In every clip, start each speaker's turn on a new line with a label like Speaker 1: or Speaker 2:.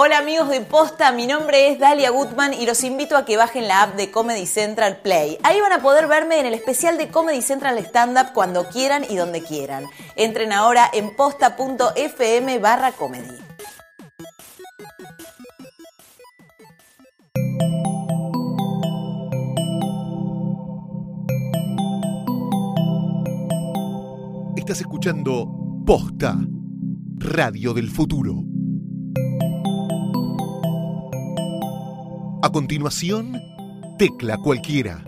Speaker 1: Hola amigos de Posta, mi nombre es Dalia Gutman y los invito a que bajen la app de Comedy Central Play. Ahí van a poder verme en el especial de Comedy Central Stand Up cuando quieran y donde quieran. Entren ahora en posta.fm barra comedy.
Speaker 2: Estás escuchando Posta, Radio del Futuro. A continuación, tecla cualquiera.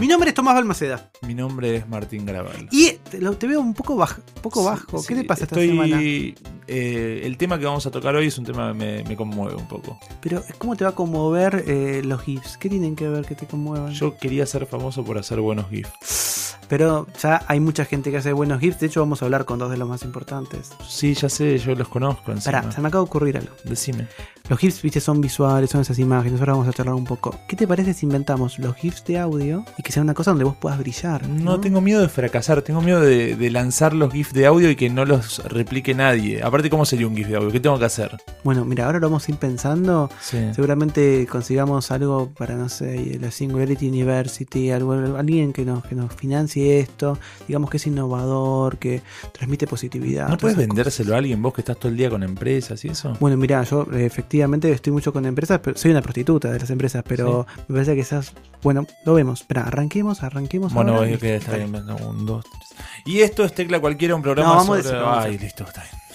Speaker 3: Mi nombre es Tomás Balmaceda.
Speaker 4: Mi nombre es Martín Garabal.
Speaker 3: Y te, lo- te veo un poco, baj- poco bajo. ¿Qué
Speaker 4: Sí,
Speaker 3: te pasa esta
Speaker 4: estoy-
Speaker 3: semana?
Speaker 4: eh, el tema que vamos a tocar hoy es un tema que me, me conmueve un poco.
Speaker 3: Pero, ¿cómo te va a conmover eh, los GIFs? ¿Qué tienen que ver que te conmuevan?
Speaker 4: Yo quería ser famoso por hacer buenos GIFs.
Speaker 3: Pero ya hay mucha gente que hace buenos GIFs. De hecho, vamos a hablar con dos de los más importantes.
Speaker 4: Sí, ya sé, yo los conozco encima.
Speaker 3: Pará, se me acaba de ocurrir algo.
Speaker 4: Decime.
Speaker 3: Los GIFs, viste, son visuales, son esas imágenes. Ahora vamos a charlar un poco. ¿Qué te parece si inventamos los GIFs de audio y que sea una cosa donde vos puedas brillar?
Speaker 4: No, tengo miedo de fracasar, tengo miedo de, de lanzar los GIFs de audio y que no los replique nadie. Aparte, ¿cómo sería un GIF de audio? ¿Qué tengo que hacer?
Speaker 3: Bueno, mira, ahora lo vamos a ir pensando.
Speaker 4: Sí.
Speaker 3: Seguramente consigamos algo para, no sé, la Singularity University, algo, alguien que nos, que nos financie esto, digamos que es innovador, que transmite positividad.
Speaker 4: ¿No puedes vendérselo a alguien vos que estás todo el día con empresas y eso?
Speaker 3: Bueno, mira, yo eh, efectivamente estoy mucho con empresas, pero soy una prostituta de las empresas, pero me parece que esas. Bueno, lo vemos. Espera, arranquemos, arranquemos.
Speaker 4: Bueno,
Speaker 3: ahora.
Speaker 4: voy a está bien, un, dos, tres. Y esto es Tecla Cualquiera, un programa
Speaker 3: No, vamos de
Speaker 4: sobre...
Speaker 3: eso, vamos
Speaker 4: Ay, listo, está bien.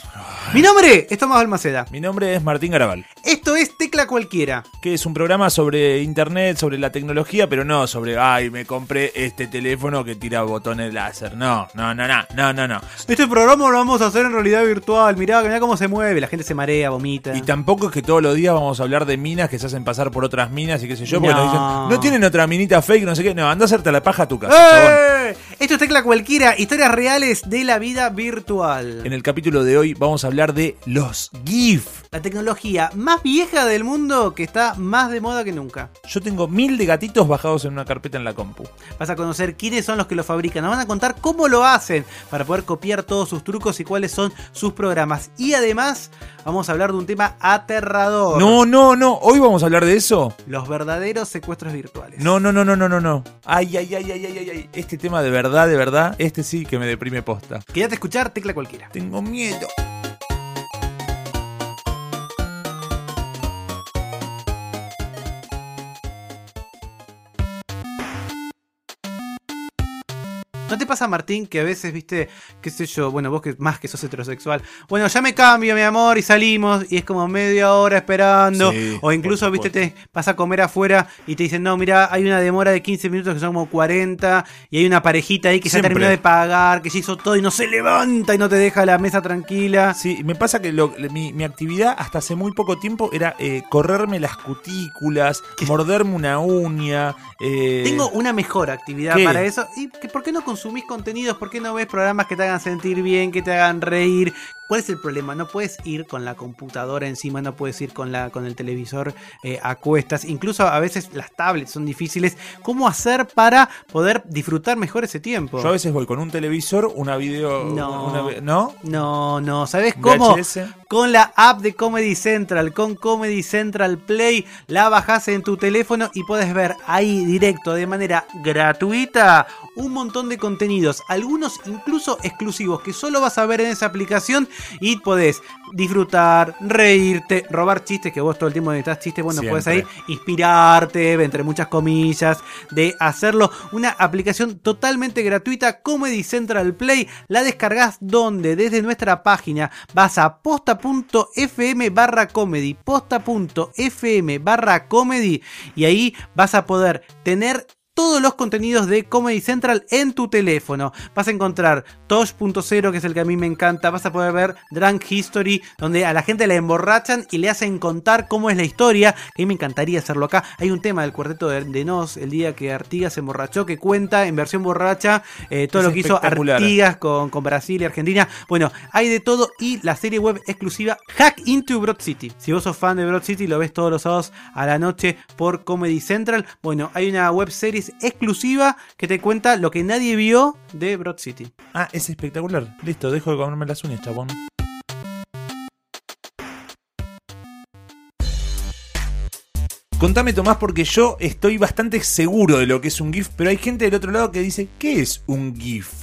Speaker 3: Mi nombre es Tomás Balmaceda.
Speaker 4: Mi nombre es Martín Garabal.
Speaker 3: Esto es Tecla Cualquiera.
Speaker 4: que es un programa sobre internet, sobre la tecnología, pero no sobre, ay, me compré este teléfono que tira botones láser. No, no, no, no, no, no, no.
Speaker 3: Este programa lo vamos a hacer en realidad virtual. Mirá, mirá cómo se mueve. La gente se marea, vomita.
Speaker 4: Y tampoco es que todos los días vamos a hablar de minas que se hacen pasar por otras minas y qué sé yo, porque
Speaker 3: No.
Speaker 4: nos dicen, no tienen otra minita fake, no sé qué. No, anda a hacerte la paja a tu casa.
Speaker 3: ¡Eh! Esto es Tecla Cualquiera, historias reales de la vida virtual.
Speaker 4: En el capítulo de hoy vamos a hablar de los GIF.
Speaker 3: La tecnología más vieja del mundo que está más de moda que nunca.
Speaker 4: Yo tengo mil de gatitos bajados en una carpeta en la compu.
Speaker 3: Vas a conocer quiénes son los que lo fabrican. Nos van a contar cómo lo hacen para poder copiar todos sus trucos y cuáles son sus programas. Y además vamos a hablar de un tema aterrador.
Speaker 4: No, no, no, hoy vamos a hablar de eso.
Speaker 3: Los verdaderos secuestros virtuales.
Speaker 4: No, no, no, no, no, no, no. Ay, ay, ay, ay, ay, ay, ay. Este tema de verdad, de verdad, este sí que me deprime posta.
Speaker 3: Quédate a escuchar Tecla Cualquiera.
Speaker 4: Tengo miedo.
Speaker 3: ¿No te pasa, Martín, que a veces, viste, qué sé yo, bueno, vos que más que sos heterosexual, bueno, ya me cambio, mi amor, y salimos, y es como media hora esperando,
Speaker 4: Sí,
Speaker 3: o incluso, viste, te vas a comer afuera y te dicen, no, mira, hay una demora de 15 minutos que son como 40, y hay una parejita ahí que
Speaker 4: Siempre.
Speaker 3: ya terminó de pagar, que ya hizo todo y no se levanta y no te deja la mesa tranquila.
Speaker 4: Sí, me pasa que lo- mi, mi actividad hasta hace muy poco tiempo era eh, correrme las cutículas, morderme una uña. eh,
Speaker 3: Tengo una mejor actividad
Speaker 4: ¿Qué?
Speaker 3: para eso. ¿Y que, por qué no consumís contenidos? ¿Por qué no ves programas que te hagan sentir bien, que te hagan reír? ¿Cuál es el problema? No puedes ir con la computadora encima, no puedes ir con, la, con el televisor eh, a cuestas. Incluso a veces las tablets son difíciles. ¿Cómo hacer para poder disfrutar mejor ese tiempo?
Speaker 4: Yo a veces voy con un televisor, una video.
Speaker 3: No.
Speaker 4: una- ¿No?
Speaker 3: No, no, ¿sabes cómo?
Speaker 4: VHS.
Speaker 3: Con la app de Comedy Central, con Comedy Central Play, la bajás en tu teléfono y puedes ver ahí directo, de manera gratuita, un montón de contenidos, algunos incluso exclusivos que solo vas a ver en esa aplicación y podés disfrutar, reírte, robar chistes, que vos todo el tiempo necesitas chistes, bueno, puedes ahí inspirarte, entre muchas comillas, de hacerlo. Una aplicación totalmente gratuita, Comedy Central Play. La descargas donde, desde nuestra página, vas a posta.fm barra comedy, posta.fm barra comedy, y ahí vas a poder tener todos los contenidos de Comedy Central en tu teléfono. Vas a encontrar Tosh.0, que es el que a mí me encanta. Vas a poder ver Drunk History, donde a la gente la emborrachan y le hacen contar cómo es la historia. Que a mí me encantaría hacerlo acá. Hay un tema del cuarteto de, de Nos, el día que Artigas se emborrachó, que cuenta en versión borracha eh, todo
Speaker 4: Es
Speaker 3: lo que hizo. Artigas con, con Brasil y Argentina. Bueno, hay de todo y la serie web exclusiva Hack into Broad City. Si vos sos fan de Broad City, lo ves todos los sábados a la noche por Comedy Central. Bueno, hay una web serie exclusiva que te cuenta lo que nadie vio de Broad City.
Speaker 4: Ah, es espectacular. Listo, dejo de comerme las uñas, chabón. Contame, Tomás, porque yo estoy bastante seguro de lo que es un GIF, pero hay gente del otro lado que dice, ¿qué es un GIF?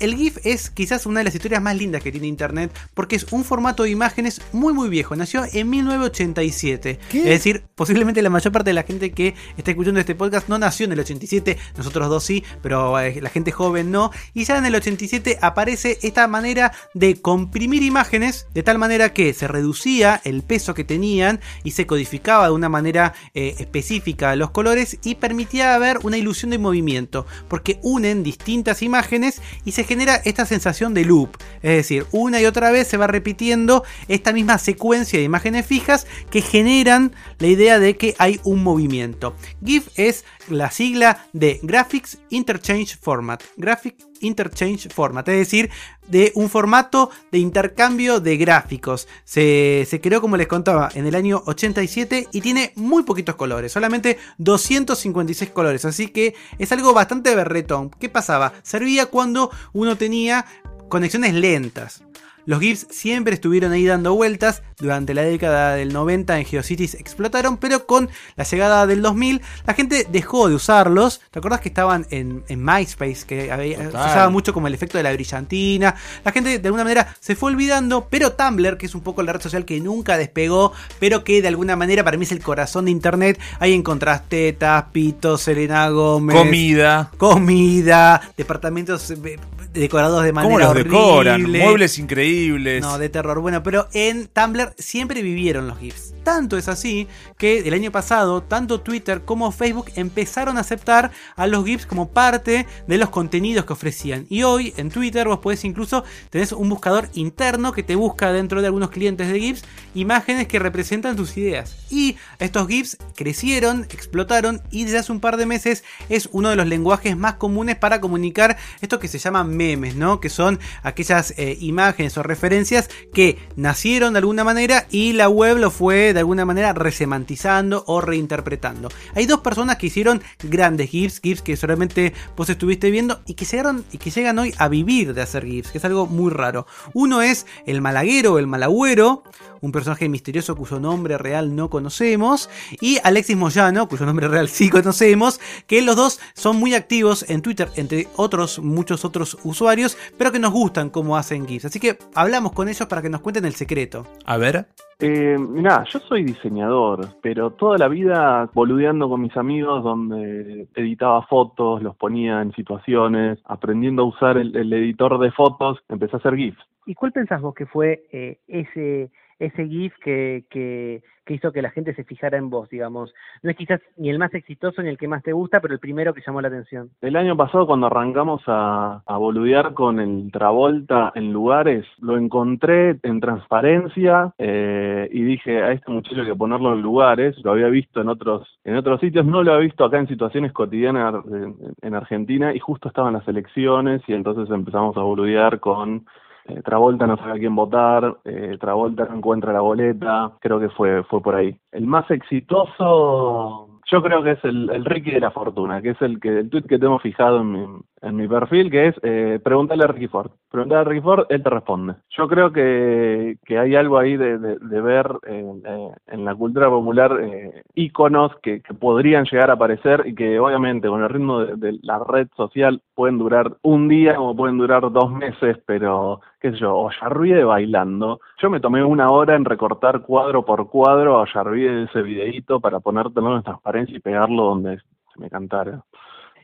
Speaker 3: El GIF es quizás una de las historias más lindas que tiene Internet porque es un formato de imágenes muy muy viejo. Nació en 1987.
Speaker 4: ¿Qué?
Speaker 3: Es decir, posiblemente la mayor parte de la gente que está escuchando este podcast no nació en el 87. Nosotros dos sí, pero eh, la gente joven no. Y ya en el 87 aparece esta manera de comprimir imágenes de tal manera que se reducía el peso que tenían y se codificaba de una manera eh, específica los colores y permitía ver una ilusión de movimiento porque unen distintas imágenes y se genera esta sensación de loop. Es decir, una y otra vez se va repitiendo esta misma secuencia de imágenes fijas que generan la idea de que hay un movimiento. GIF es la sigla de Graphics Interchange Format. Graphic Interchange Format, es decir, de un formato de intercambio de gráficos. Se, se creó, como les contaba, en el año 87 y tiene muy poquitos colores, solamente 256 colores, así que es algo bastante berretón. ¿Qué pasaba? Servía cuando uno tenía conexiones lentas. Los GIFs siempre estuvieron ahí dando vueltas. Durante la década del 90 en GeoCities explotaron, pero con la llegada del 2000 la gente dejó de usarlos. ¿Te acuerdas que estaban en, en MySpace? Que había- se
Speaker 4: Total.
Speaker 3: usaba mucho como el efecto de la brillantina. La gente de alguna manera se fue olvidando, pero Tumblr, que es un poco la red social que nunca despegó, pero que de alguna manera para mí es el corazón de Internet. Ahí encontrás tetas, pitos, Selena Gómez
Speaker 4: Comida.
Speaker 3: comida, departamentos eh, decorados de manera
Speaker 4: ¿Cómo los decoran? Muebles increíbles.
Speaker 3: No, de terror. Bueno, pero en Tumblr siempre vivieron los GIFs. Tanto es así que el año pasado, tanto Twitter como Facebook empezaron a aceptar a los GIFs como parte de los contenidos que ofrecían. Y hoy en Twitter vos podés incluso tenés un buscador interno que te busca dentro de algunos clientes de GIFs imágenes que representan tus ideas. Y estos GIFs crecieron, explotaron y desde hace un par de meses es uno de los lenguajes más comunes para comunicar esto que se llama memes, ¿no? Que son aquellas eh, imágenes o referencias que nacieron de alguna manera y la web lo fue de alguna manera resemantizando o reinterpretando. Hay dos personas que hicieron grandes GIFs, GIFs que solamente vos estuviste viendo y que y que llegan hoy a vivir de hacer GIFs, que es algo muy raro. Uno es el malaguero el malagüero, un personaje misterioso cuyo nombre real no conocemos, y Alexis Moyano, cuyo nombre real sí conocemos, que los dos son muy activos en Twitter, entre otros, muchos otros usuarios, pero que nos gustan cómo hacen GIFs. Así que hablamos con ellos para que nos cuenten el secreto.
Speaker 4: A ver.
Speaker 5: Eh, mirá, yo soy diseñador, pero toda la vida boludeando con mis amigos donde editaba fotos, los ponía en situaciones, aprendiendo a usar el, el editor de fotos, empecé a hacer GIFs.
Speaker 6: ¿Y cuál pensás vos que fue eh, ese ese GIF que, que, que hizo que la gente se fijara en vos, digamos? No es quizás ni el más exitoso ni el que más te gusta, pero el primero que llamó la atención.
Speaker 5: El año pasado cuando arrancamos a, a boludear con el Travolta en lugares, lo encontré en transparencia eh, y dije a este muchacho que ponerlo en lugares, lo había visto en otros, en otros sitios, no lo había visto acá en situaciones cotidianas en, en Argentina y justo estaban las elecciones y entonces empezamos a boludear con eh, Travolta no sabe a quién votar, eh, Travolta no encuentra la boleta, creo que fue, fue por ahí. El más exitoso, yo creo que es el, el Ricky de la Fortuna, que es el que el tweet que tengo fijado en mi, en mi perfil, que es eh, preguntarle a Ricky Ford. Preguntarle a Ricky Ford, él te responde. Yo creo que, que hay algo ahí de, de, ver eh, eh, en la cultura popular eh, íconos que, que podrían llegar a aparecer y que obviamente con el ritmo de, la red social pueden durar un día o pueden durar dos meses, pero qué sé yo, Ollarvide bailando. Yo me tomé una hora en recortar cuadro por cuadro a Ollarvide ese videíto para ponértelo en transparencia y pegarlo donde me cantara.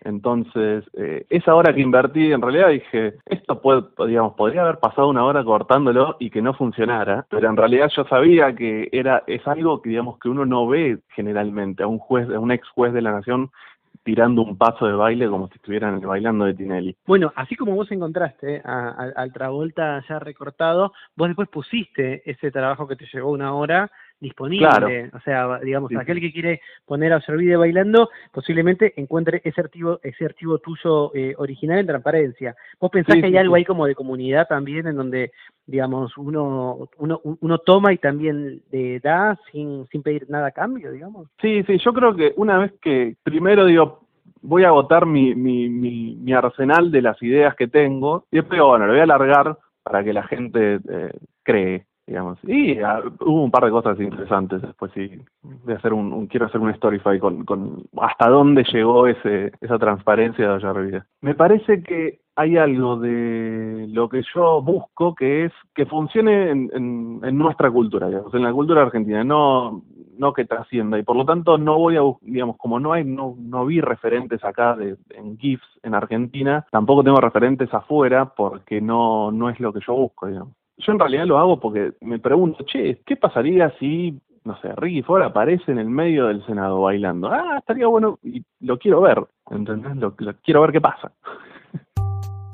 Speaker 5: Entonces, eh, esa hora que invertí, en realidad dije, esto puede, digamos, podría haber pasado una hora cortándolo y que no funcionara, pero en realidad yo sabía que era, es algo que, digamos, que uno no ve generalmente a un juez, a un ex juez de la nación tirando un paso de baile como si estuvieran bailando de Tinelli.
Speaker 6: Bueno, así como vos encontraste a- al Travolta ya recortado, vos después pusiste ese trabajo que te llevó una hora disponible.
Speaker 5: Claro.
Speaker 6: O sea, digamos,
Speaker 5: Sí,
Speaker 6: aquel que quiere poner a Ollarvide bailando, posiblemente encuentre ese archivo, ese archivo tuyo eh, original en transparencia. ¿Vos pensás
Speaker 5: Sí,
Speaker 6: que hay
Speaker 5: sí,
Speaker 6: algo ahí como de comunidad también en donde, digamos, uno, uno, uno toma y también le da sin, sin pedir nada a cambio, digamos?
Speaker 5: Sí, sí, yo creo que una vez que, primero digo, voy a agotar mi, mi, mi, mi arsenal de las ideas que tengo y después, bueno, lo voy a alargar para que la gente eh, cree digamos. Y ah, hubo un par de cosas interesantes después sí. De hacer un, quiero hacer un Storyfy con, con hasta dónde llegó ese, esa transparencia de Ollarvide. Me parece que hay algo de lo que yo busco que es que funcione en, en, nuestra cultura, digamos, en la cultura argentina, no, no que trascienda. Y por lo tanto no voy a, digamos, como no hay, no, no vi referentes acá de, en GIFs en Argentina, tampoco tengo referentes afuera porque no, no es lo que yo busco, digamos. Yo en realidad lo hago porque me pregunto, che, ¿qué pasaría si, no sé, Ricky Ford aparece en el medio del Senado bailando? Ah, estaría bueno y lo quiero ver, ¿entendés? Lo, lo- quiero ver qué pasa.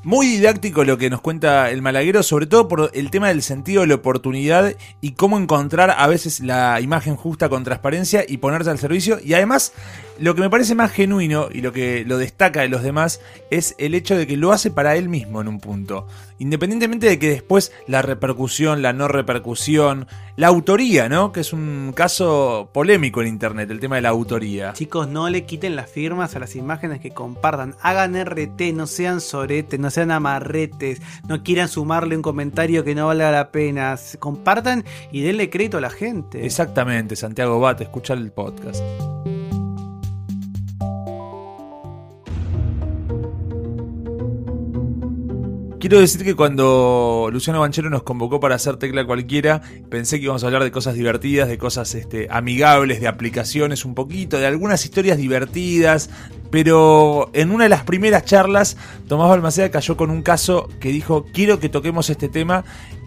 Speaker 4: Muy didáctico lo que nos cuenta el malaguero, sobre todo por el tema del sentido de la oportunidad y cómo encontrar a veces la imagen justa con transparencia y ponerse al servicio. Y además, lo que me parece más genuino y lo que lo destaca de los demás es el hecho de que lo hace para él mismo en un punto. Independientemente de que después la repercusión, la no repercusión, la autoría, ¿no? Que es un caso polémico en Internet, el tema de la autoría.
Speaker 3: Chicos, no le quiten las firmas a las imágenes que compartan. Hagan RT, no sean soretes, no sean amarretes, no quieran sumarle un comentario que no valga la pena. Compartan y denle crédito a la gente.
Speaker 4: Exactamente, Santiago Bate, escuchar el podcast. Quiero decir que cuando Luciano Banchero nos convocó para hacer tecla cualquiera, pensé que íbamos a hablar de cosas divertidas, de cosas este, amigables, de aplicaciones un poquito, de algunas historias divertidas, pero en una de las primeras charlas, Tomás Balmaceda cayó con un caso que dijo, quiero que toquemos este tema.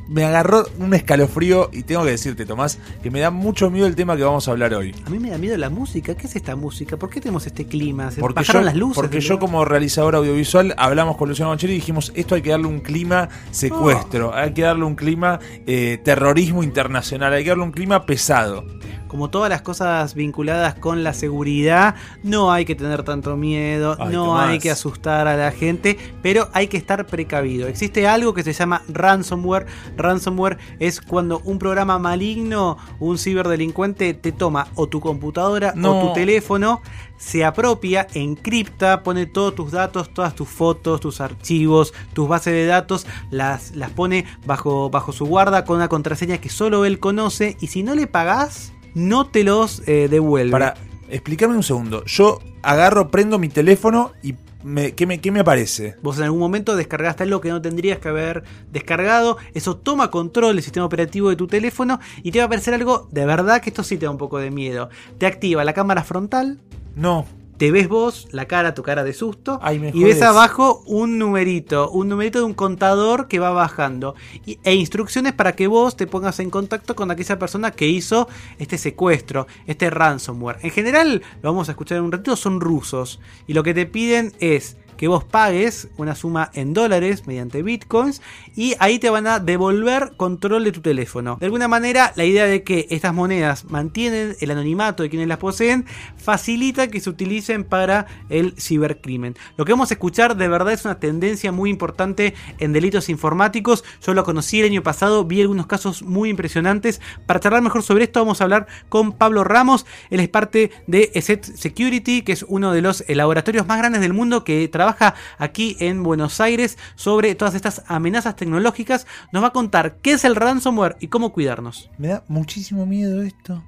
Speaker 4: Me agarró un escalofrío y tengo que decirte, Tomás, que me da mucho miedo el tema que vamos a hablar hoy.
Speaker 3: A mí me da miedo la música. ¿Qué es esta música? ¿Por qué tenemos este clima? ¿Se
Speaker 4: Porque
Speaker 3: bajaron
Speaker 4: yo,
Speaker 3: las luces?
Speaker 4: porque yo como realizador audiovisual hablamos con Luciano Banchero y dijimos, esto hay que darle un clima secuestro, hay que darle un clima eh, terrorismo internacional, hay que darle un clima pesado.
Speaker 3: Como todas las cosas vinculadas con la seguridad, no hay que tener tanto miedo,
Speaker 4: Ay,
Speaker 3: no
Speaker 4: Tomás.
Speaker 3: hay que asustar a la gente, pero hay que estar precavido. Existe algo que se llama ransomware. Ransomware es cuando un programa maligno, un ciberdelincuente te toma o tu computadora
Speaker 4: No.
Speaker 3: o tu teléfono, se apropia, encripta, pone todos tus datos, todas tus fotos, tus archivos, tus bases de datos, las, las pone bajo, bajo su guarda con una contraseña que solo él conoce y si no le pagás, no te los eh, devuelve.
Speaker 4: Para, explícame un segundo, yo agarro, prendo mi teléfono y me, ¿qué, me, ¿qué me aparece?
Speaker 3: Vos en algún momento descargaste algo que no tendrías que haber descargado. Eso toma control del sistema operativo de tu teléfono y te va a aparecer algo de verdad que esto sí te da un poco de miedo. Te activa la cámara frontal,
Speaker 4: No,
Speaker 3: te ves vos, la cara, tu cara de susto,
Speaker 4: Ay,
Speaker 3: y ves abajo un numerito, un numerito de un contador que va bajando, y- e instrucciones para que vos te pongas en contacto con aquella persona que hizo este secuestro, este ransomware. En general, lo vamos a escuchar en un ratito, son rusos, y lo que te piden es que vos pagues una suma en dólares mediante bitcoins y ahí te van a devolver control de tu teléfono. De alguna manera, la idea de que estas monedas mantienen el anonimato de quienes las poseen facilita que se utilicen para el cibercrimen. Lo que vamos a escuchar de verdad es una tendencia muy importante en delitos informáticos. Yo lo conocí el año pasado, vi algunos casos muy impresionantes. Para charlar mejor sobre esto vamos a hablar con Pablo Ramos. Él es parte de ESET Security, que es uno de los laboratorios más grandes del mundo que trabaja aquí en Buenos Aires sobre todas estas amenazas tecnológicas. Nos va a contar qué es el ransomware y cómo cuidarnos.
Speaker 4: me da muchísimo miedo esto.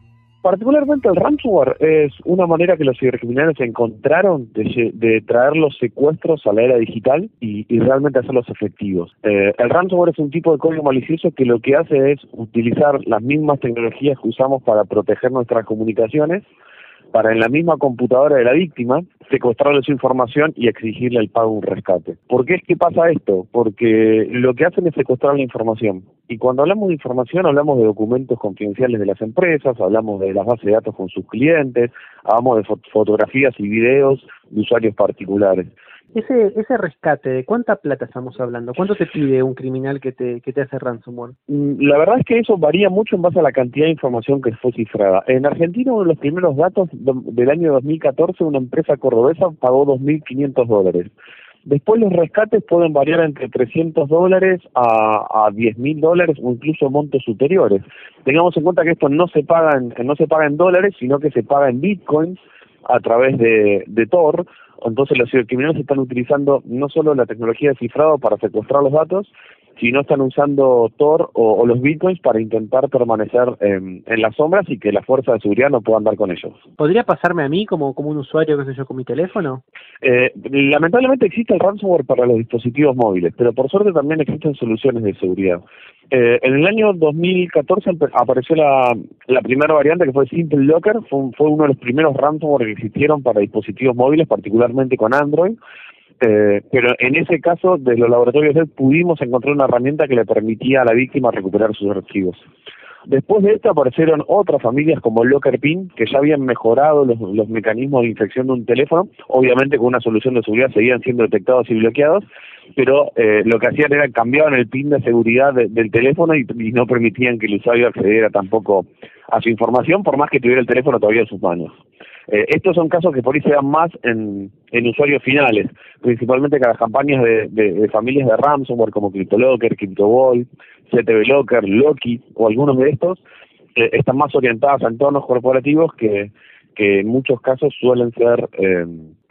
Speaker 7: Particularmente el ransomware es una manera que los cibercriminales encontraron de traer los secuestros a la era digital y, y realmente hacerlos efectivos. Eh, el ransomware es un tipo de código malicioso que lo que hace es utilizar las mismas tecnologías que usamos para proteger nuestras comunicaciones para en la misma computadora de la víctima secuestrarle su información y exigirle el pago un rescate. ¿Por qué es que pasa esto? Porque lo que hacen es secuestrar la información. Y cuando hablamos de información hablamos de documentos confidenciales de las empresas, hablamos de las bases de datos con sus clientes, hablamos de fo- fotografías y videos de usuarios particulares.
Speaker 6: Ese, ese rescate, ¿de cuánta plata estamos hablando? ¿Cuánto te pide un criminal que te, que te hace ransomware?
Speaker 7: Mm, La verdad es que eso varía mucho en base a la cantidad de información que fue cifrada. En Argentina, uno de los primeros datos del año 2014, una empresa cordobesa pagó 2.500 dólares. Después los rescates pueden variar entre 300 dólares a, a 10.000 dólares o incluso montos superiores. Tengamos en cuenta que esto no se paga en, no se paga en dólares, sino que se paga en bitcoins a través de, de Tor. Entonces los cibercriminales están utilizando no solo la tecnología de cifrado para secuestrar los datos, sino están usando Tor o, o los bitcoins para intentar permanecer en, en las sombras y que las fuerzas de seguridad no puedan dar con ellos.
Speaker 6: ¿Podría pasarme a mí como, como un usuario, qué sé yo, con mi teléfono?
Speaker 7: Eh, lamentablemente existe el ransomware para los dispositivos móviles, pero por suerte también existen soluciones de seguridad. Eh, en el año 2014 empe- apareció la, la primera variante que fue Simple Locker, fue, un- fue uno de los primeros ransomware que existieron para dispositivos móviles, particularmente con Android. Eh, pero en ese caso, desde los laboratorios de pudimos encontrar una herramienta que le permitía a la víctima recuperar sus archivos. Después de esto aparecieron otras familias como Locker Pin, que ya habían mejorado los, mecanismos de infección de un teléfono, obviamente con una solución de seguridad seguían siendo detectados y bloqueados, pero eh, lo que hacían era cambiaban el pin de seguridad de- del teléfono y no permitían que el usuario accediera tampoco a su información, por más que tuviera el teléfono todavía en sus manos. Eh, estos son casos que por ahí se dan más en, usuarios finales, principalmente que las campañas de, de- familias de ransomware como CryptoLocker, CryptoVault, CTV Locker, Loki o algunos de estos, eh, están más orientadas a entornos corporativos que, que en muchos casos suelen ser eh,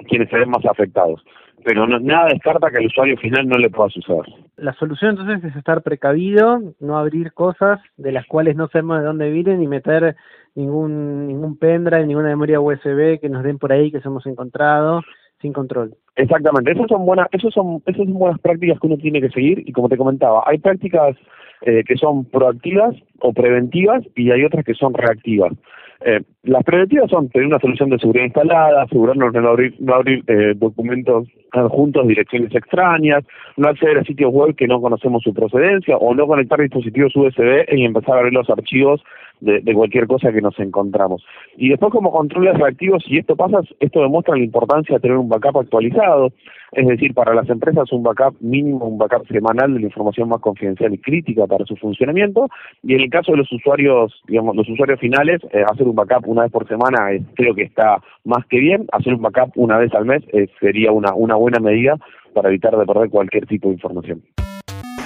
Speaker 7: quienes se ven más afectados. Pero no- nada descarta que al usuario final no le pueda suceder.
Speaker 6: La solución entonces es estar precavido, no abrir cosas de las cuales no sabemos de dónde vienen y meter ningún ningún pendrive, ninguna memoria USB que nos den por ahí que se hemos encontrado sin control.
Speaker 7: Exactamente, esas son buenas, esos son, esas son buenas prácticas que uno tiene que seguir y como te comentaba, hay prácticas eh, que son proactivas o preventivas y hay otras que son reactivas. Eh, las preventivas son tener una solución de seguridad instalada, asegurarnos de no abrir, no abrir eh, documentos adjuntos, direcciones extrañas, no acceder a sitios web que no conocemos su procedencia o no conectar dispositivos USB y empezar a abrir los archivos de, cualquier cosa que nos encontramos. Y después como controles reactivos, si esto pasa, esto demuestra la importancia de tener un backup actualizado, es decir, para las empresas un backup mínimo, un backup semanal de la información más confidencial y crítica para su funcionamiento, y en el caso de los usuarios, digamos, los usuarios finales, eh, hacer un backup una vez por semana eh, creo que está más que bien, hacer un backup una vez al mes eh, sería una, una buena medida para evitar de perder cualquier tipo de información.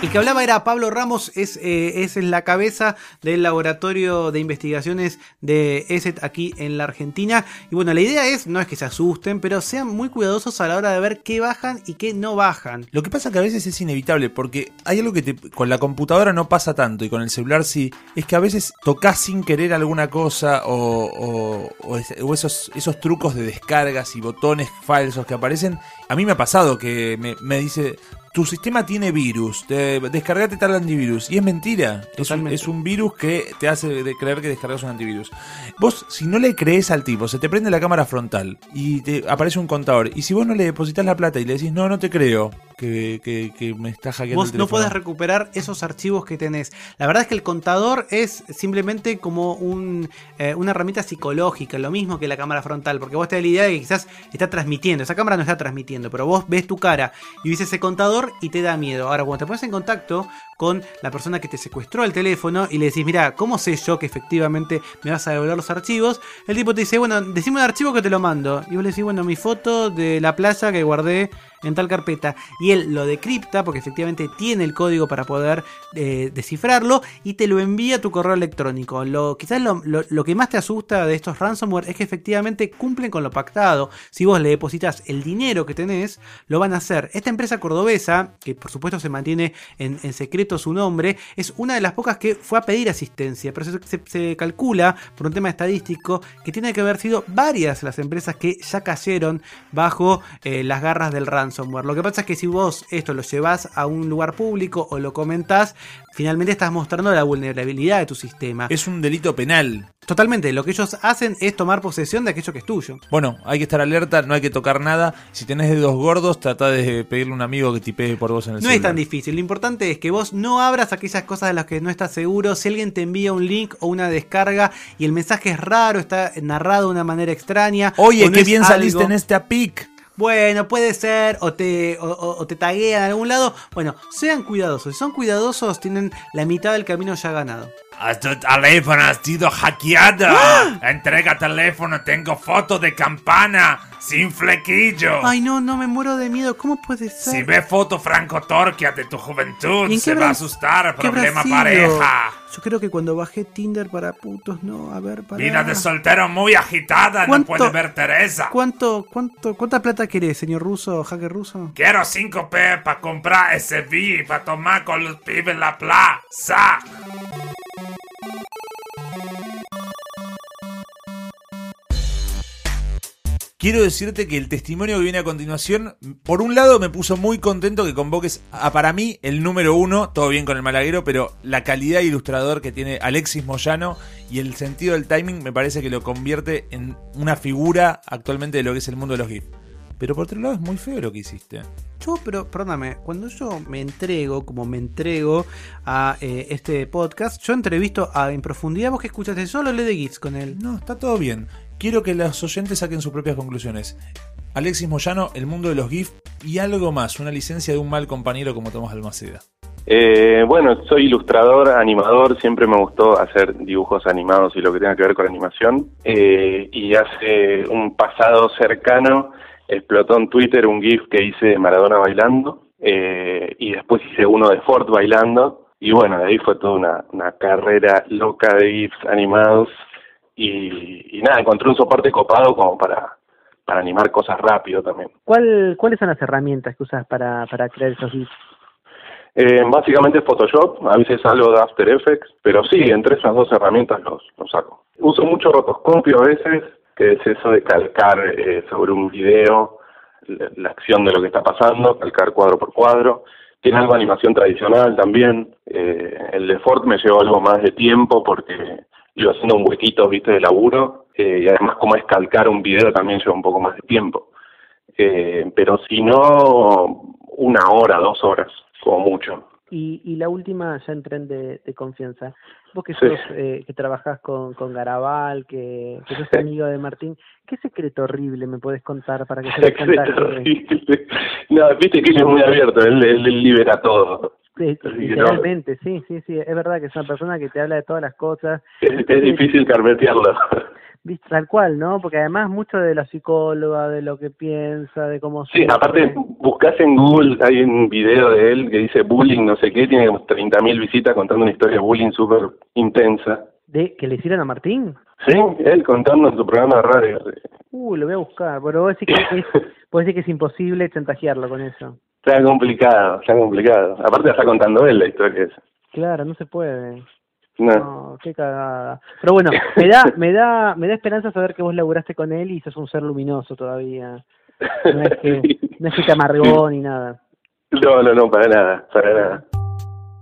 Speaker 3: El que hablaba era Pablo Ramos, es, eh, es la cabeza del laboratorio de investigaciones de ESET aquí en la Argentina. Y bueno, la idea es, no es que se asusten, pero sean muy cuidadosos a la hora de ver qué bajan y qué no bajan.
Speaker 4: Lo que pasa que a veces es inevitable, porque hay algo que te- con la computadora no pasa tanto y con el celular sí, es que a veces tocas sin querer alguna cosa o, o- o o esos, esos trucos de descargas y botones falsos que aparecen. A mí me ha pasado que me, me dice, tu sistema tiene virus, te, descargate tal antivirus. Y es mentira, es un, es un virus que te hace de creer que descargas un antivirus. Vos, si no le crees al tipo, se te prende la cámara frontal y te aparece un contador. Y si vos no le depositas la plata y le decís, no, no te creo que, que- que me está hackeando
Speaker 3: Vos
Speaker 4: el
Speaker 3: no podés recuperar esos archivos que tenés. La verdad es que el contador es simplemente como un, eh, una herramienta psicológica, lo mismo que la cámara frontal, porque vos te da la idea de que quizás está transmitiendo, esa cámara no está transmitiendo, pero vos ves tu cara y ves ese contador y te da miedo. Ahora, cuando te pones en contacto con la persona que te secuestró el teléfono y le decís, mira, ¿cómo sé yo que efectivamente me vas a devolver los archivos? El tipo te dice, bueno, decime un archivo que te lo mando. Y vos le decís, bueno, mi foto de la playa que guardé en tal carpeta. Y él lo decripta porque efectivamente tiene el código para poder eh, descifrarlo y te lo envía a tu correo electrónico. Lo, quizás lo, lo- que más te asusta de estos ransomware es que efectivamente cumplen con lo pactado. Si vos le depositas el dinero que tenés, lo van a hacer. Esta empresa cordobesa, que por supuesto se mantiene en, secreto su nombre, es una de las pocas que fue a pedir asistencia, pero se, se- se calcula por un tema estadístico que tiene que haber sido varias las empresas que ya cayeron bajo eh, las garras del ransomware. Lo que pasa es que si vos esto lo llevas a un lugar público o lo comentás, finalmente estás mostrando la vulnerabilidad de tu sistema.
Speaker 4: Es un delito penal.
Speaker 3: Totalmente, lo que ellos hacen es tomar posesión de aquello que es tuyo.
Speaker 4: Bueno, hay que estar alerta, no hay que tocar nada. Si tenés dedos gordos, trata de pedirle a un amigo que tipee por vos en el
Speaker 3: No es tan difícil, lo importante es que vos no abras aquellas cosas de las que no estás seguro. Si alguien te envía un link o una descarga y el mensaje es raro, está narrado de una manera extraña.
Speaker 4: Oye,
Speaker 3: no
Speaker 4: qué bien
Speaker 3: algo-
Speaker 4: saliste en este pic.
Speaker 3: Bueno, puede ser, o te, o, te taguean en algún lado. Bueno, sean cuidadosos. Si son cuidadosos, tienen la mitad del camino ya ganado.
Speaker 4: "Ah, tu teléfono ha sido hackeado. Entrega teléfono, tengo foto de campana sin flequillo.
Speaker 3: Ay, no, no, me muero de miedo. ¿Cómo puede ser?
Speaker 4: Si ve foto Franco Torquia de tu juventud,
Speaker 3: ¿Y en
Speaker 4: se va a asustar. Problema pareja.
Speaker 3: Yo creo que cuando bajé Tinder para putos, no, a ver, para.
Speaker 4: Vida de soltero muy agitada, no
Speaker 3: ¿Cuánto-
Speaker 4: puede ver Teresa.
Speaker 3: ¿Cuánto, cuánto, cuánta plata querés, señor ruso, hacker ruso?
Speaker 4: Quiero 5 P para comprar ese V, para tomar con los pibes en la plaza. Quiero decirte que el testimonio que viene a continuación, por un lado me puso muy contento que convoques a para mí el número uno, todo bien con el malaguero, pero la calidad de ilustrador que tiene Alexis Moyano y el sentido del timing me parece que lo convierte en una figura actualmente de lo que es el mundo de los GIFs. Pero por otro lado es muy feo lo que hiciste.
Speaker 3: Yo, pero, perdóname, cuando yo me entrego, como me entrego a eh, este podcast, yo entrevisto a, en profundidad, vos que escuchaste, solo le de GIFs con él.
Speaker 4: No, está todo bien. Quiero que los oyentes saquen sus propias conclusiones. Alexis Moyano, el mundo de los GIFs y algo más, una licencia de un mal compañero como Tomás Almaceda.
Speaker 8: Eh, bueno, soy ilustrador, animador, siempre me gustó hacer dibujos animados y lo que tenga que ver con animación. Eh, y hace un pasado cercano explotó en Twitter un GIF que hice de Maradona bailando eh, y después hice uno de Ford bailando. Y bueno, de ahí fue toda una carrera loca de GIFs animados y, y nada, encontré un soporte copado como para, para animar cosas rápido también.
Speaker 6: ¿Cuál, ¿Cuáles son las herramientas que usas para, para crear esos GIFs?
Speaker 8: Eh, básicamente Photoshop, a veces algo de After Effects, pero sí, entre esas dos herramientas los, los saco. Uso mucho rotoscopio a veces, que es eso de calcar eh, sobre un video la, la acción de lo que está pasando, calcar cuadro por cuadro. Tiene algo de animación tradicional también. Eh, el de Ford me llevó algo más de tiempo porque iba haciendo un huequito, viste, de laburo. eh, y además como es calcar un video también lleva un poco más de tiempo. Eh, pero si no, una hora, dos horas, como mucho.
Speaker 6: Y, y la última, ya en tren de, de confianza. Vos que
Speaker 8: Sí.
Speaker 6: sos, eh, que trabajás con, con Garabal, que, que sos amigo de Martín, ¿qué secreto horrible me podés contar para que se lo.
Speaker 8: No, viste que él es muy abierto, él, él- él libera todo. Así que no.
Speaker 6: literalmente, sí, sí, sí, es verdad que es una persona que te habla de todas las cosas,
Speaker 8: Es, es difícil carpetearlo.
Speaker 6: ¿viste? tal cual, ¿no? Porque además mucho de la psicóloga, de lo que piensa, de cómo
Speaker 8: Sí,
Speaker 6: sufre.
Speaker 8: aparte, buscas en Google, hay un video de él que dice bullying, no sé qué, tiene como 30.000 visitas contando una historia de bullying súper intensa.
Speaker 6: ¿De que le hicieron a Martín?
Speaker 8: Sí, él contando en su programa de radio.
Speaker 6: Uy, lo voy a buscar, pero vos decís que es, vos decís que es imposible chantajearlo con eso.
Speaker 8: Está complicado, está complicado. Aparte la está contando él la historia esa.
Speaker 6: Claro, no se puede.
Speaker 8: No.
Speaker 6: No, qué cagada. Pero bueno, me da, me da, me da esperanza saber que vos laburaste con él y sos un ser luminoso todavía. No es que, no es que te amargó ni nada.
Speaker 8: No, no, no, para nada, para nada.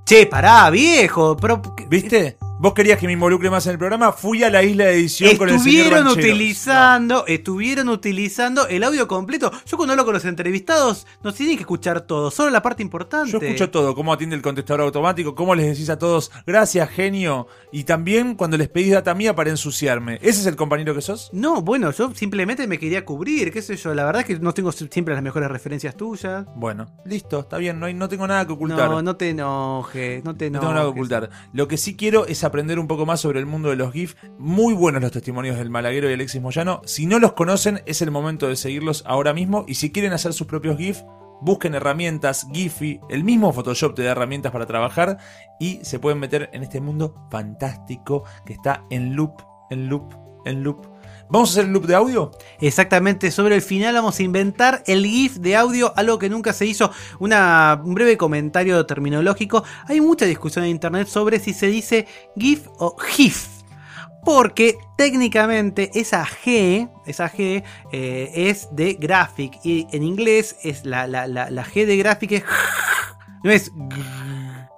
Speaker 3: Che, pará, viejo. Pero,
Speaker 4: ¿Viste? Vos querías que me involucre más en el programa, fui a la isla de edición con el
Speaker 3: Estuvieron utilizando, estuvieron utilizando el audio completo. Yo cuando hablo con los entrevistados, no tienen que escuchar todo, solo la parte importante.
Speaker 4: Yo escucho todo, cómo atiende el contestador automático, cómo les decís a todos, gracias, genio. Y también cuando les pedís data mía para ensuciarme. ¿Ese es el compañero que sos?
Speaker 3: No, bueno, yo simplemente me quería cubrir, qué sé yo. La verdad es que no tengo siempre las mejores referencias tuyas.
Speaker 4: Bueno, listo, está bien, no, hay, no tengo nada que ocultar.
Speaker 3: No, no te enojes, no te
Speaker 4: No
Speaker 3: enojes.
Speaker 4: tengo nada que ocultar. Lo que sí quiero es aprender un poco más sobre el mundo de los GIF. Muy buenos los testimonios del Malaguero y Alexis Moyano. Si no los conocen, es el momento de seguirlos ahora mismo. Y si quieren hacer sus propios GIF, busquen herramientas, Giphy. El mismo Photoshop te da herramientas para trabajar. Y se pueden meter en este mundo fantástico que está en loop, en loop, en loop. ¿Vamos a hacer el loop de audio?
Speaker 3: Exactamente, sobre el final vamos a inventar el GIF de audio, algo que nunca se hizo. Una, un breve comentario terminológico. Hay mucha discusión en internet sobre si se dice GIF o GIF. Porque técnicamente esa G, esa G eh, es de graphic y en inglés es la, la, la, la G de graphic es no es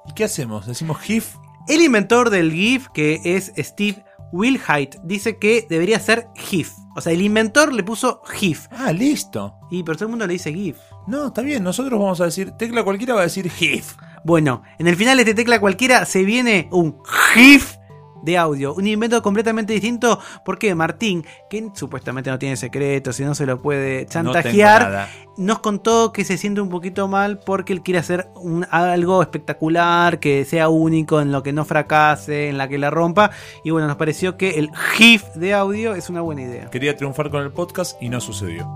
Speaker 4: ¿Y qué hacemos? ¿Decimos GIF?
Speaker 3: el inventor del GIF, que es Steve Wilhite, dice que debería ser GIF. O sea, el inventor le puso GIF.
Speaker 4: Ah, listo.
Speaker 3: Y pero todo el mundo le dice GIF.
Speaker 4: No, está bien. Nosotros vamos a decir, tecla cualquiera va a decir GIF.
Speaker 3: Bueno, en el final de este tecla cualquiera se viene un GIF de audio. Un invento completamente distinto porque Martín, que supuestamente no tiene secretos y no se lo puede chantajear, nos contó que se siente un poquito mal porque él quiere hacer un- algo espectacular, que sea único, en lo que no fracase, en la que la rompa. Y bueno, nos pareció que el GIF de audio es una buena idea.
Speaker 4: Quería triunfar con el podcast y no sucedió.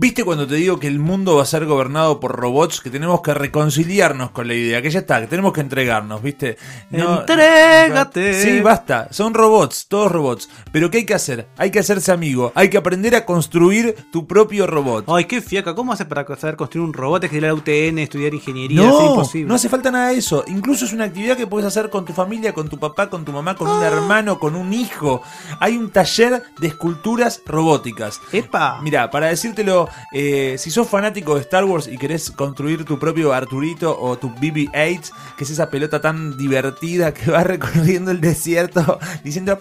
Speaker 4: ¿Viste cuando te digo que el mundo va a ser gobernado por robots? Que tenemos que reconciliarnos con la idea, que ya está, que tenemos que entregarnos, ¿viste?
Speaker 3: Entrégate.
Speaker 4: Sí, basta, son robots, todos robots. Pero ¿qué hay que hacer? Hay que hacerse amigo, hay que aprender a construir tu propio robot.
Speaker 3: Ay, qué fiaca. ¿Cómo hace para saber construir un robot? Es que la UTN, estudiar ingeniería, es
Speaker 4: No,
Speaker 3: imposible.
Speaker 4: no hace falta nada de eso. Incluso es una actividad que puedes hacer con tu familia, con tu papá, con tu mamá, con un hermano, con un hijo. Hay un taller de esculturas robóticas.
Speaker 3: ¡Epa!
Speaker 4: Mira, para decírtelo, eh, si sos fanático de Star Wars y querés construir tu propio Arturito o tu BB-8, que es esa pelota tan divertida que va recorriendo el desierto diciendo...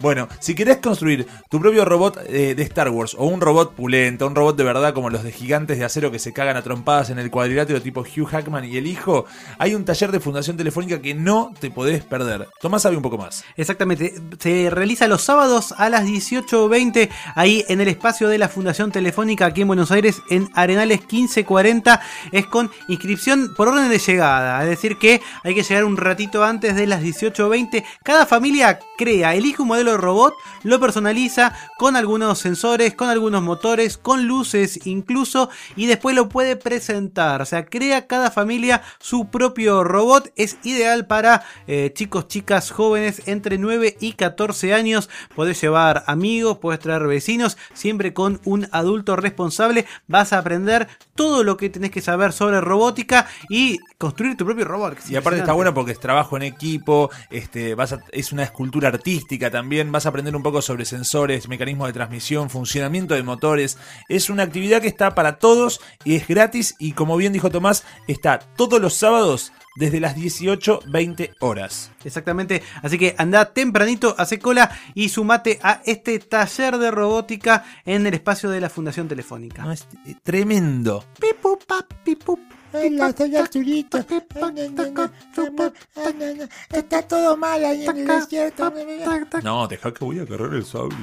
Speaker 4: Bueno, si querés construir tu propio robot eh, de Star Wars o un robot pulento, un robot de verdad como los de gigantes de acero que se cagan a trompadas en el cuadrilátero tipo Hugh Hackman y el hijo, hay un taller de Fundación Telefónica que no te podés perder. Tomás sabe un poco más.
Speaker 3: Exactamente, se realiza los sábados a las 18.20 ahí en el espacio de la Fundación Telefónica aquí en Buenos Aires en Arenales 1540 es con inscripción por orden de llegada, es decir que hay que llegar un ratito antes de las 18.20, cada familia crea, elige un modelo de robot, lo personaliza con algunos sensores, con algunos motores, con luces incluso y después lo puede presentar, o sea, crea cada familia su propio robot, es ideal para eh, chicos, chicas, jóvenes entre 9 y 14 años, podés llevar amigos, podés traer vecinos, siempre con un adulto responsable, vas a aprender todo lo que tenés que saber sobre robótica y construir tu propio robot.
Speaker 4: Y aparte está bueno porque es trabajo en equipo, este, vas a- es una escultura artística también, vas a aprender un poco sobre sensores, mecanismos de transmisión, funcionamiento de motores. Es una actividad que está para todos y es gratis y como bien dijo Tomás, está todos los sábados desde las 18.20 horas.
Speaker 3: Exactamente, así que anda tempranito, hace cola y sumate a este taller de robótica en el espacio de la Fundación Telefónica.
Speaker 4: No, es eh, tremendo.
Speaker 9: Hola, soy Arturito. Está todo mal ahí en el desierto.
Speaker 4: No, deja que voy a agarrar el sable.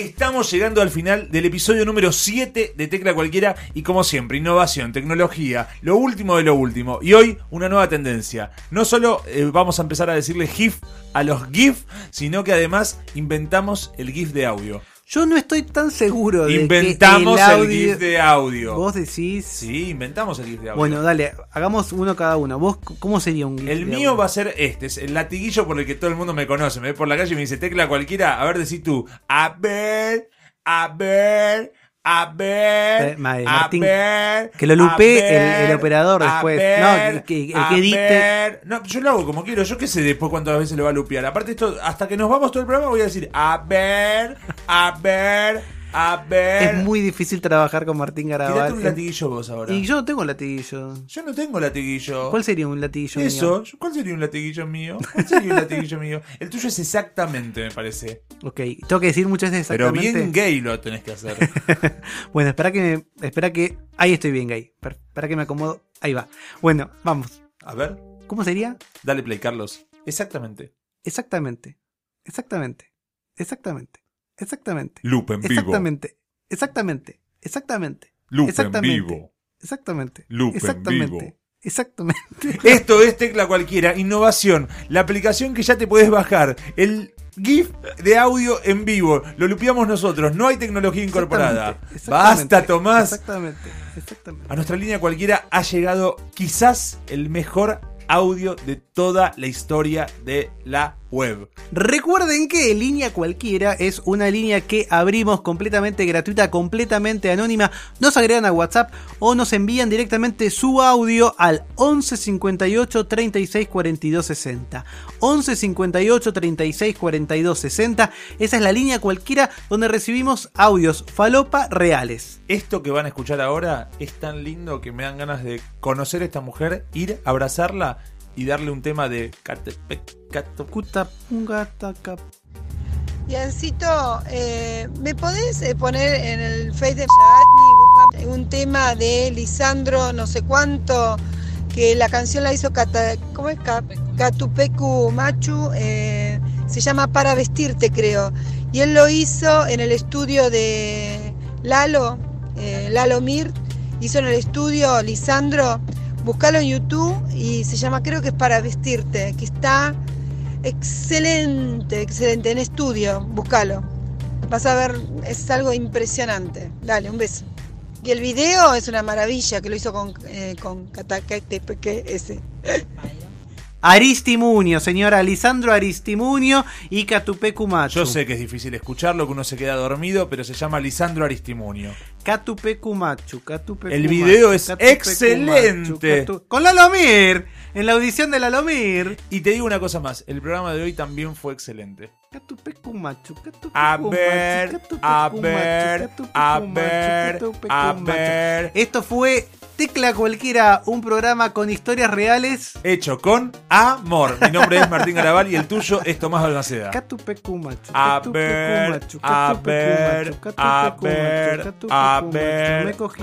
Speaker 4: Estamos llegando al final del episodio número 7 de Tecla Cualquiera y como siempre, innovación, tecnología, lo último de lo último. Y hoy una nueva tendencia. No solo eh, vamos a empezar a decirle GIF a los GIF, sino que además inventamos el GIF de audio.
Speaker 3: Yo no estoy tan seguro de
Speaker 4: Inventamos
Speaker 3: que
Speaker 4: el,
Speaker 3: el, audio-
Speaker 4: GIF de audio.
Speaker 3: Vos decís.
Speaker 4: Sí, inventamos el GIF de audio.
Speaker 3: Bueno, dale, hagamos uno cada uno. ¿Vos cómo sería un GIF
Speaker 4: El
Speaker 3: de
Speaker 4: mío
Speaker 3: audio?
Speaker 4: va a ser este, es el latiguillo por el que todo el mundo me conoce. Me ve por la calle y me dice tecla cualquiera. A ver, decís tú. A ver, a ver, a ver.
Speaker 3: Eh, eh,
Speaker 4: a ver,
Speaker 3: que lo
Speaker 4: ver,
Speaker 3: el- el operador
Speaker 4: a
Speaker 3: después.
Speaker 4: ver,
Speaker 3: No, que- el que edite.
Speaker 4: ver. No, yo lo hago como quiero. Yo qué sé después cuántas veces lo va a lupear. Aparte, esto, hasta que nos vamos todo el programa, voy a decir a ver, a ver, a ver.
Speaker 3: Es muy difícil trabajar con Martín Garabal.
Speaker 4: un latiguillo vos ahora.
Speaker 3: Y yo no tengo latiguillo.
Speaker 4: Yo no tengo latiguillo.
Speaker 3: ¿Cuál sería un latiguillo
Speaker 4: Eso,
Speaker 3: mío?
Speaker 4: ¿cuál sería un latiguillo mío? ¿Cuál sería un latiguillo mío? El tuyo es exactamente, me parece.
Speaker 3: Ok, tengo que decir muchas veces
Speaker 4: Pero
Speaker 3: exactamente.
Speaker 4: bien gay lo tenés que hacer.
Speaker 3: Bueno, espera que me, espera que. Ahí estoy bien, gay. Per- Espera que me acomodo. Ahí va. Bueno, vamos.
Speaker 4: A ver,
Speaker 3: ¿Cómo sería?
Speaker 4: dale play, Carlos. Exactamente.
Speaker 3: Exactamente. Exactamente. Exactamente. Exactamente.
Speaker 4: Loop en vivo.
Speaker 3: Exactamente. Exactamente. Exactamente.
Speaker 4: Loop en
Speaker 3: Exactamente.
Speaker 4: vivo.
Speaker 3: Exactamente.
Speaker 4: Loop en
Speaker 3: Exactamente.
Speaker 4: vivo.
Speaker 3: Exactamente.
Speaker 4: Esto es Tecla Cualquiera, innovación. La aplicación que ya te puedes bajar. El GIF de audio en vivo. Lo lupeamos nosotros. No hay tecnología incorporada.
Speaker 3: Exactamente, exactamente,
Speaker 4: Basta, Tomás.
Speaker 3: Exactamente. Exactamente.
Speaker 4: A nuestra línea cualquiera ha llegado quizás el mejor audio de toda la historia de la
Speaker 3: Recuerden que Línea Cualquiera es una línea que abrimos completamente gratuita, completamente anónima. Nos agregan a WhatsApp o nos envían directamente su audio al 11 58 36 42 60. 11 58 36 42 60. Esa es la línea cualquiera donde recibimos audios falopa reales.
Speaker 4: Esto que van a escuchar ahora es tan lindo que me dan ganas de conocer a esta mujer, ir, abrazarla y darle un tema de
Speaker 10: Yancito, eh, ¿me podés eh, poner en el Face de un tema de Lisandro, no sé cuánto, que la canción la hizo Cata, ¿cómo es? Ca- Catupecu Machu, eh, se llama Para Vestirte, creo. Y él lo hizo en el estudio de Lalo, eh, Lalo Mir, hizo en el estudio Lisandro, buscalo en YouTube y se llama, creo que es Para Vestirte, que está excelente, excelente, en estudio, búscalo. Vas a ver, es algo impresionante. Dale, un beso. Y el video es una maravilla, que lo hizo con, eh, con ese.
Speaker 3: Aristimunio, señora Lisandro Aristimunio y Catupecu Machu.
Speaker 4: Yo sé que es difícil escucharlo, que uno se queda dormido, pero se llama Lisandro Aristimunio.
Speaker 3: Catupecu Machu, Catupecu
Speaker 4: El video
Speaker 3: Machu,
Speaker 4: es
Speaker 3: Catupecu
Speaker 4: excelente.
Speaker 3: Machu, Catu- Con Lalomir, en la audición de Lalomir.
Speaker 4: Y te digo una cosa más, el programa de hoy también fue excelente. A ver, a
Speaker 3: Machu,
Speaker 4: ver, a
Speaker 3: Machu,
Speaker 4: ver, a ver.
Speaker 3: Esto fue Tecla Cualquiera, un programa con historias reales.
Speaker 4: Hecho con amor. Mi nombre es Martín Garabal y el tuyo es Tomás Balmaceda.
Speaker 3: Catupecu Machu,
Speaker 4: A
Speaker 3: Catupecu
Speaker 4: ver,
Speaker 3: Machu,
Speaker 4: a
Speaker 3: Catupecu
Speaker 4: ver,
Speaker 3: Machu, Catupecu
Speaker 4: a ver, a ver,
Speaker 3: Me cogí